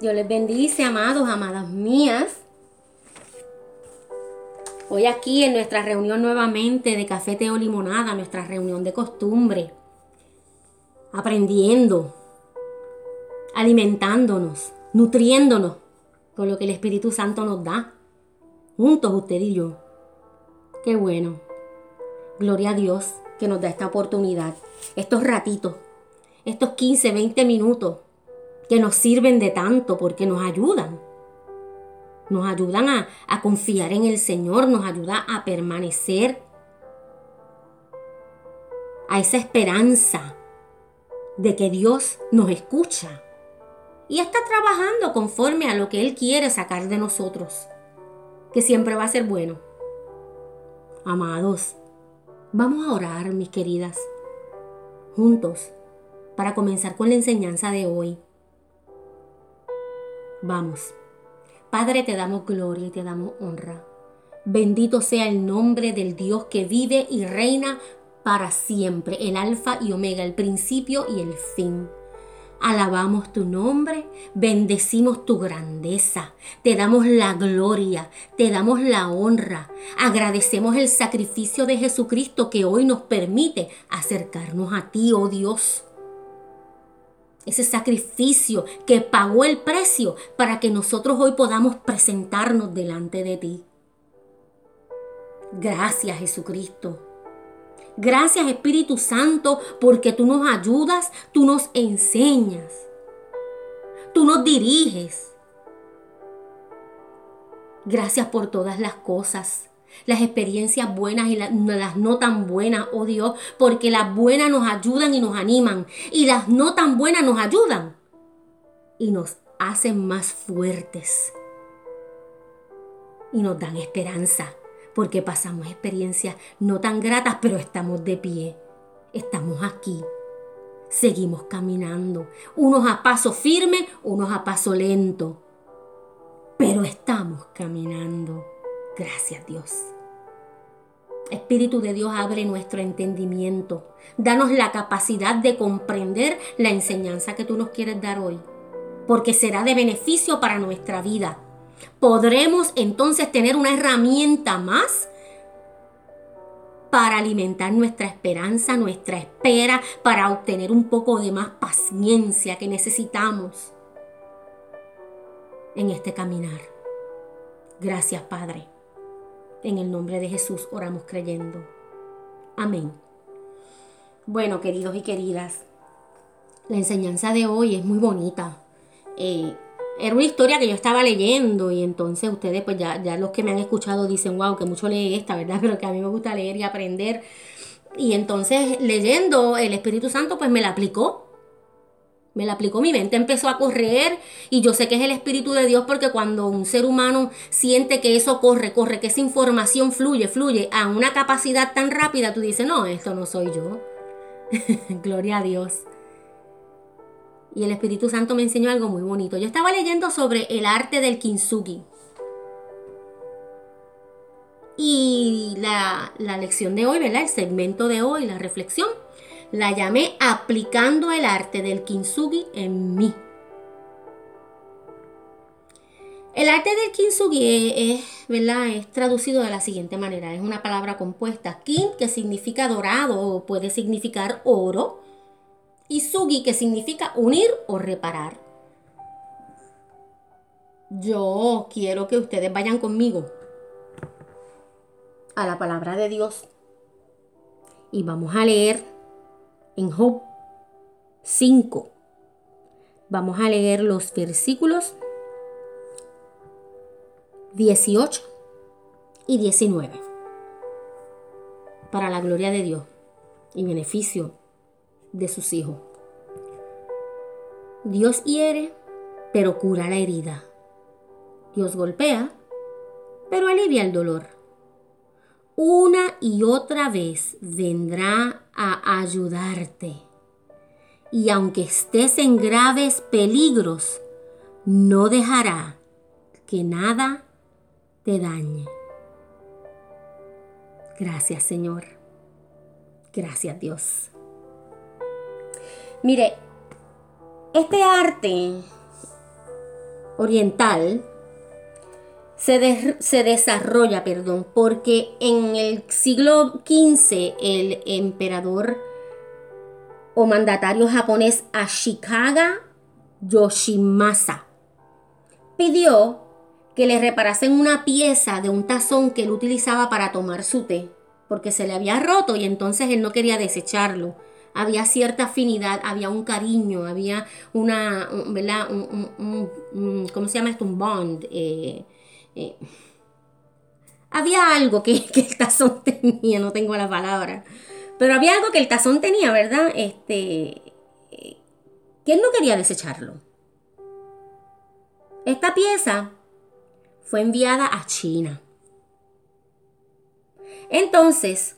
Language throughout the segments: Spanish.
Dios les bendice, amados, amadas mías. Hoy aquí en nuestra reunión nuevamente de café, té o limonada, nuestra reunión de costumbre, aprendiendo, alimentándonos, nutriéndonos con lo que el Espíritu Santo nos da, juntos usted y yo. Qué bueno. Gloria a Dios que nos da esta oportunidad, estos ratitos, estos 15, 20 minutos que nos sirven de tanto porque nos ayudan nos ayudan a, confiar en el Señor, nos ayuda a permanecer a esa esperanza de que Dios nos escucha y está trabajando conforme a lo que Él quiere sacar de nosotros, que siempre va a ser bueno. Amados, vamos a orar, mis queridas, juntos, para comenzar con la enseñanza de hoy. Vamos. Padre, te damos gloria y te damos honra. Bendito sea el nombre del Dios que vive y reina para siempre, el alfa y omega, el principio y el fin. Alabamos tu nombre, bendecimos tu grandeza, te damos la gloria, te damos la honra, agradecemos el sacrificio de Jesucristo que hoy nos permite acercarnos a ti, oh Dios ese sacrificio que pagó el precio para que nosotros hoy podamos presentarnos delante de ti. Gracias Jesucristo. Gracias Espíritu Santo porque tú nos ayudas, tú nos enseñas, tú nos diriges. Gracias por todas las cosas las experiencias buenas y las no tan buenas, oh Dios, porque las buenas nos ayudan y nos animan y las no tan buenas nos ayudan y nos hacen más fuertes y nos dan esperanza porque pasamos experiencias no tan gratas, pero estamos de pie, estamos aquí. Seguimos caminando, unos a paso firme, unos a paso lento, pero estamos caminando. Gracias Dios. Espíritu de Dios, abre nuestro entendimiento. Danos la capacidad de comprender la enseñanza que tú nos quieres dar hoy, porque será de beneficio para nuestra vida. Podremos entonces tener una herramienta más para alimentar nuestra esperanza, nuestra espera, para obtener un poco de más paciencia que necesitamos en este caminar. Gracias, Padre. En el nombre de Jesús oramos creyendo. Amén. Bueno, queridos y queridas, la enseñanza de hoy es muy bonita. Eh, era una historia que yo estaba leyendo y entonces ustedes, pues ya, ya los que me han escuchado dicen, wow, que mucho lee esta, ¿verdad? Pero que a mí me gusta leer y aprender. Y entonces leyendo, el Espíritu Santo pues me la aplicó me la aplicó mi mente, empezó a correr y yo sé que es el Espíritu de Dios porque cuando un ser humano siente que eso corre, corre, que esa información fluye, fluye a una capacidad tan rápida, tú dices, no, esto no soy yo. Gloria a Dios. Y el Espíritu Santo me enseñó algo muy bonito. Yo estaba leyendo sobre el arte del kintsugi. Y la, la lección de hoy, ¿verdad? El segmento de hoy, la reflexión, la llamé aplicando el arte del kintsugi en mí. El arte del kintsugi es, ¿verdad? es traducido de la siguiente manera. Es una palabra compuesta. Kin, que significa dorado o puede significar oro. Y sugi, que significa unir o reparar. Yo quiero que ustedes vayan conmigo a la palabra de Dios. Y vamos a leer en Job 5. Vamos a leer los versículos 18 y 19. Para la gloria de Dios y beneficio de sus hijos. Dios hiere, pero cura la herida. Dios golpea, pero alivia el dolor una y otra vez vendrá a ayudarte. Y aunque estés en graves peligros, no dejará que nada te dañe. Gracias Señor. Gracias Dios. Mire, este arte oriental se, se, desarrolla, perdón, porque en el siglo XV el emperador o mandatario japonés Ashikaga Yoshimasa pidió que le reparasen una pieza de un tazón que él utilizaba para tomar su té, porque se le había roto y entonces él no quería desecharlo. Había cierta afinidad, había un cariño, había una, ¿verdad? ¿Cómo se llama esto? Un bond. Eh, eh. Había algo que, el tazón tenía, no tengo la palabra. Pero había algo que el tazón tenía, ¿verdad? Este, eh, que él no quería desecharlo. Esta pieza fue enviada a China. Entonces,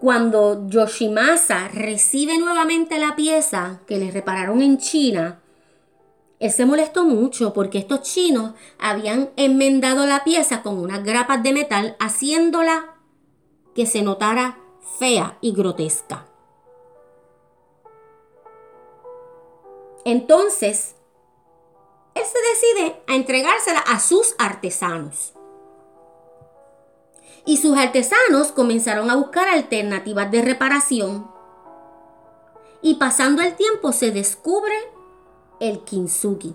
cuando Yoshimasa recibe nuevamente la pieza que le repararon en China, él se molestó mucho porque estos chinos habían enmendado la pieza con unas grapas de metal haciéndola que se notara fea y grotesca. Entonces, él se decide a entregársela a sus artesanos. Y sus artesanos comenzaron a buscar alternativas de reparación. Y pasando el tiempo se descubre el kintsugi.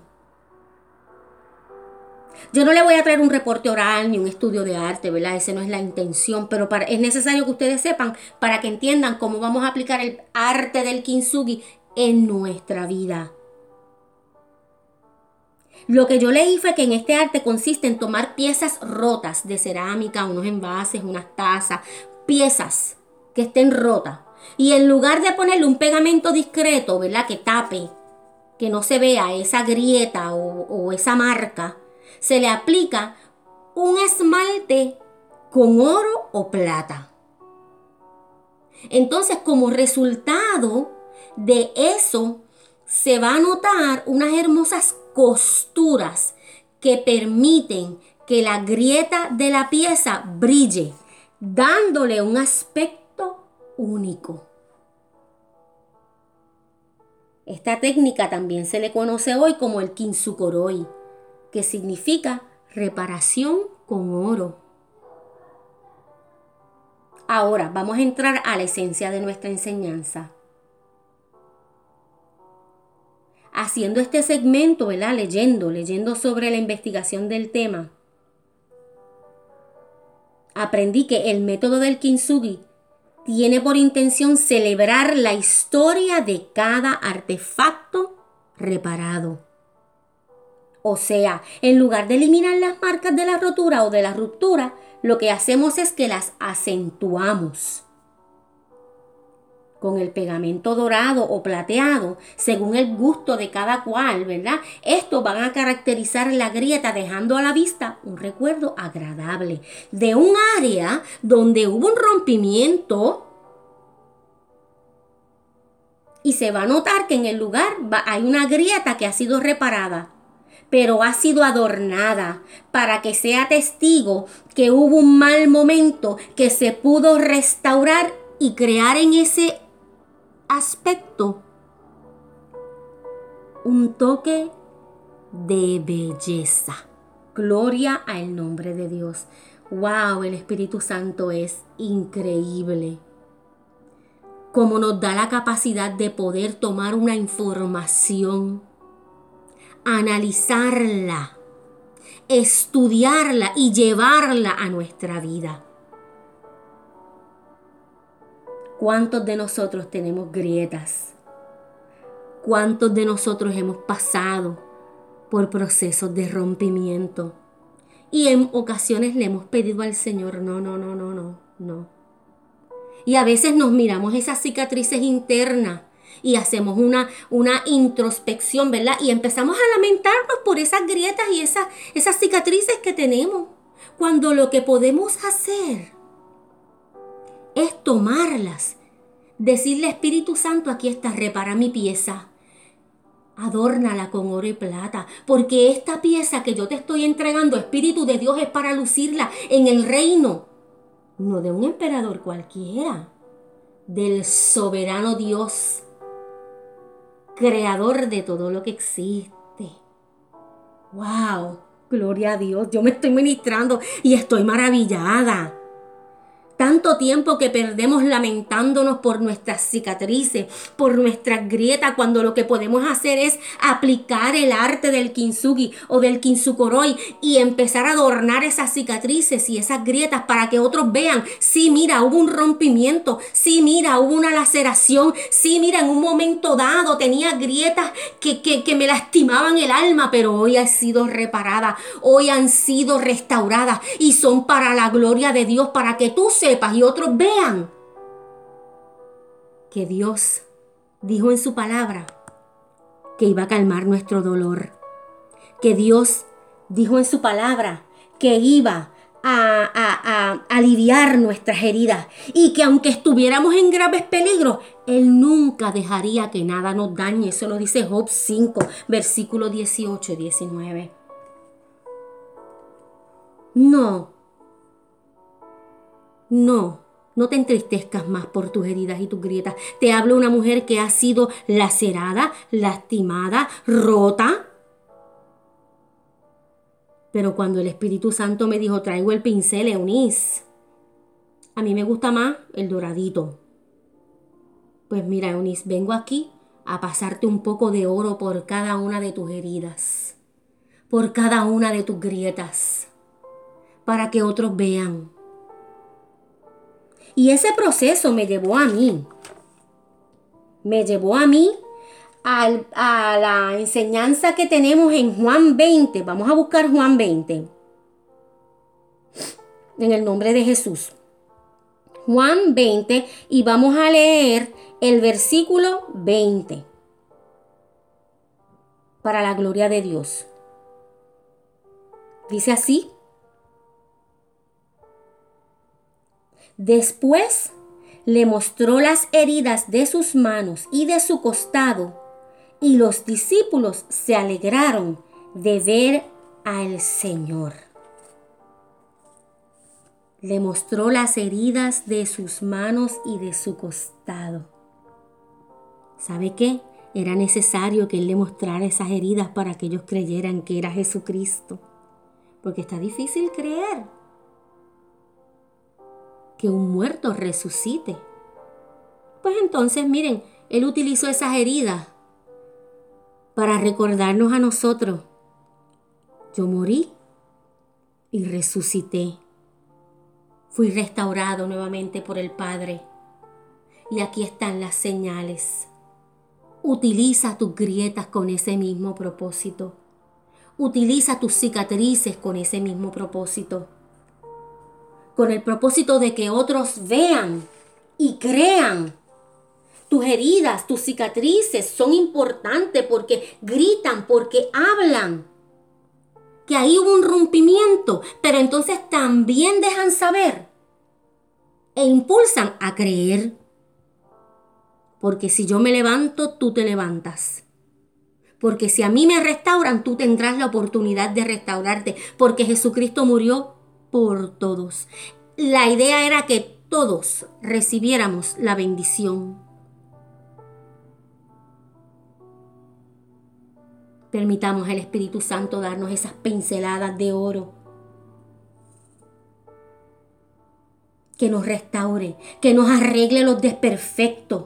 Yo no le voy a traer un reporte oral ni un estudio de arte, ¿verdad? Esa no es la intención, pero es necesario que ustedes sepan para que entiendan cómo vamos a aplicar el arte del kintsugi en nuestra vida. Lo que yo leí fue que en este arte consiste en tomar piezas rotas de cerámica, unos envases, unas tazas, piezas que estén rotas. Y en lugar de ponerle un pegamento discreto, ¿verdad? Que tape, que no se vea esa grieta o, esa marca, se le aplica un esmalte con oro o plata. Entonces, como resultado de eso, se va a notar unas hermosas costuras que permiten que la grieta de la pieza brille, dándole un aspecto único. Esta técnica también se le conoce hoy como el kintsukuroi, que significa reparación con oro. Ahora vamos a entrar a la esencia de nuestra enseñanza. haciendo este segmento, ¿verdad? Leyendo, leyendo sobre la investigación del tema, aprendí que el método del kintsugi tiene por intención celebrar la historia de cada artefacto reparado. O sea, en lugar de eliminar las marcas de la rotura o de la ruptura, lo que hacemos es que las acentuamos con el pegamento dorado o plateado, según el gusto de cada cual, ¿verdad? Estos van a caracterizar la grieta dejando a la vista un recuerdo agradable de un área donde hubo un rompimiento y se va a notar que en el lugar hay una grieta que ha sido reparada pero ha sido adornada para que sea testigo que hubo un mal momento que se pudo restaurar y crear en ese aspecto un toque de belleza. Gloria al nombre de Dios. Wow, el Espíritu Santo es increíble. Como nos da la capacidad de poder tomar una información, analizarla, estudiarla y llevarla a nuestra vida. ¿Cuántos de nosotros tenemos grietas? ¿Cuántos de nosotros hemos pasado por procesos de rompimiento? Y en ocasiones le hemos pedido al Señor, no, no, no, no, no, no. Y a veces nos miramos esas cicatrices internas y hacemos una, una introspección, ¿verdad? Y empezamos a lamentarnos por esas grietas y esas, esas cicatrices que tenemos. Cuando lo que podemos hacer es tomarlas, decirle Espíritu Santo, aquí está, repara mi pieza. Adórnala con oro y plata, porque esta pieza que yo te estoy entregando, Espíritu de Dios, es para lucirla en el reino, no de un emperador cualquiera, del soberano Dios, creador de todo lo que existe. ¡Wow! Gloria a Dios, yo me estoy ministrando y estoy maravillada. Tanto tiempo que perdemos lamentándonos por nuestras cicatrices, por nuestras grietas, cuando lo que podemos hacer es aplicar el arte del kintsugi o del kintsukoroi y empezar a adornar esas cicatrices y esas grietas para que otros vean, sí, mira, hubo un rompimiento, sí, mira, hubo una laceración, sí, mira, en un momento dado tenía grietas que, que, que me lastimaban el alma, pero hoy han sido reparadas, hoy han sido restauradas y son para la gloria de Dios, para que tú seas y otros vean que Dios dijo en su palabra que iba a calmar nuestro dolor. Que Dios dijo en su palabra que iba a, aliviar nuestras heridas y que aunque estuviéramos en graves peligros, Él nunca dejaría que nada nos dañe. Eso lo dice Job 5, versículo 18 y 19. No, no, no te entristezcas más por tus heridas y tus grietas. Te hablo una mujer que ha sido lacerada, lastimada, rota. Pero cuando el Espíritu Santo me dijo, traigo el pincel, Eunice, a mí me gusta más el doradito. Pues mira, Eunice, vengo aquí a pasarte un poco de oro por cada una de tus heridas, por cada una de tus grietas, para que otros vean y ese proceso me llevó a mí. Me llevó a mí a la enseñanza que tenemos en Juan 20. Vamos a buscar Juan 20. En el nombre de Jesús. Juan 20 y vamos a leer el versículo 20. Para la gloria de Dios. Dice así. Después le mostró las heridas de sus manos y de su costado, y los discípulos se alegraron de ver al Señor. Le mostró las heridas de sus manos y de su costado. ¿Sabe qué? Era necesario que Él le mostrara esas heridas para que ellos creyeran que era Jesucristo. Porque está difícil creer que un muerto resucite. Pues entonces, miren, Él utilizó esas heridas para recordarnos a nosotros, yo morí y resucité. Fui restaurado nuevamente por el Padre. Y aquí están las señales. Utiliza tus grietas con ese mismo propósito. Utiliza tus cicatrices con ese mismo propósito con el propósito de que otros vean y crean. Tus heridas, tus cicatrices son importantes porque gritan, porque hablan. Que ahí hubo un rompimiento, pero entonces también dejan saber e impulsan a creer. Porque si yo me levanto, tú te levantas. Porque si a mí me restauran, tú tendrás la oportunidad de restaurarte. Porque Jesucristo murió por todos. La idea era que todos recibiéramos la bendición. Permitamos al Espíritu Santo darnos esas pinceladas de oro. Que nos restaure, que nos arregle los desperfectos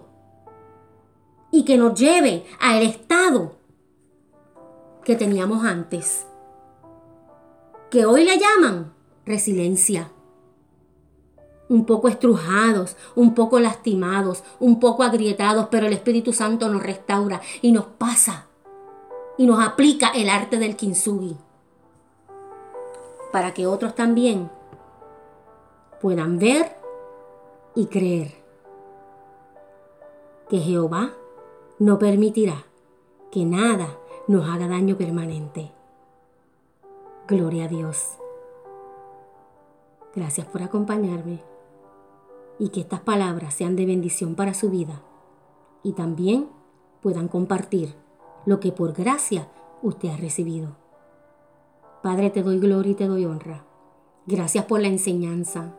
y que nos lleve al estado que teníamos antes. Que hoy le llaman resiliencia. Un poco estrujados, un poco lastimados, un poco agrietados, pero el Espíritu Santo nos restaura y nos pasa y nos aplica el arte del kintsugi para que otros también puedan ver y creer que Jehová no permitirá que nada nos haga daño permanente. Gloria a Dios. Gracias por acompañarme y que estas palabras sean de bendición para su vida y también puedan compartir lo que por gracia usted ha recibido. Padre, te doy gloria y te doy honra. Gracias por la enseñanza.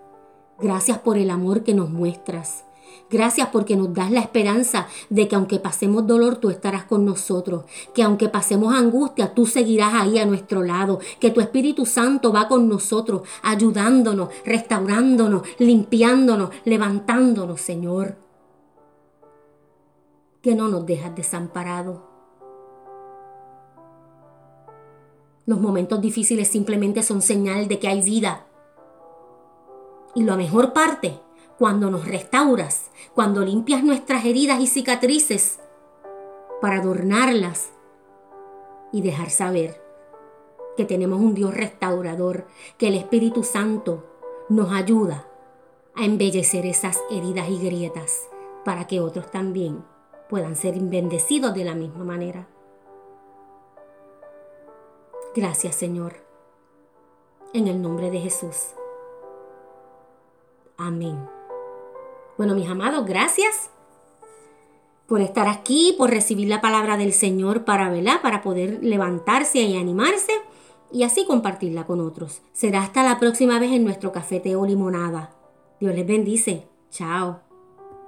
Gracias por el amor que nos muestras. Gracias porque nos das la esperanza de que aunque pasemos dolor, tú estarás con nosotros. Que aunque pasemos angustia, tú seguirás ahí a nuestro lado. Que tu Espíritu Santo va con nosotros, ayudándonos, restaurándonos, limpiándonos, levantándonos, Señor. Que no nos dejas desamparados. Los momentos difíciles simplemente son señal de que hay vida. Y la mejor parte cuando nos restauras, cuando limpias nuestras heridas y cicatrices para adornarlas y dejar saber que tenemos un Dios restaurador, que el Espíritu Santo nos ayuda a embellecer esas heridas y grietas para que otros también puedan ser bendecidos de la misma manera. Gracias Señor. En el nombre de Jesús. Amén. Bueno, mis amados, gracias por estar aquí, por recibir la palabra del Señor para, ¿verdad? Para poder levantarse y animarse y así compartirla con otros. Será hasta la próxima vez en nuestro café, o limonada. Dios les bendice. Chao.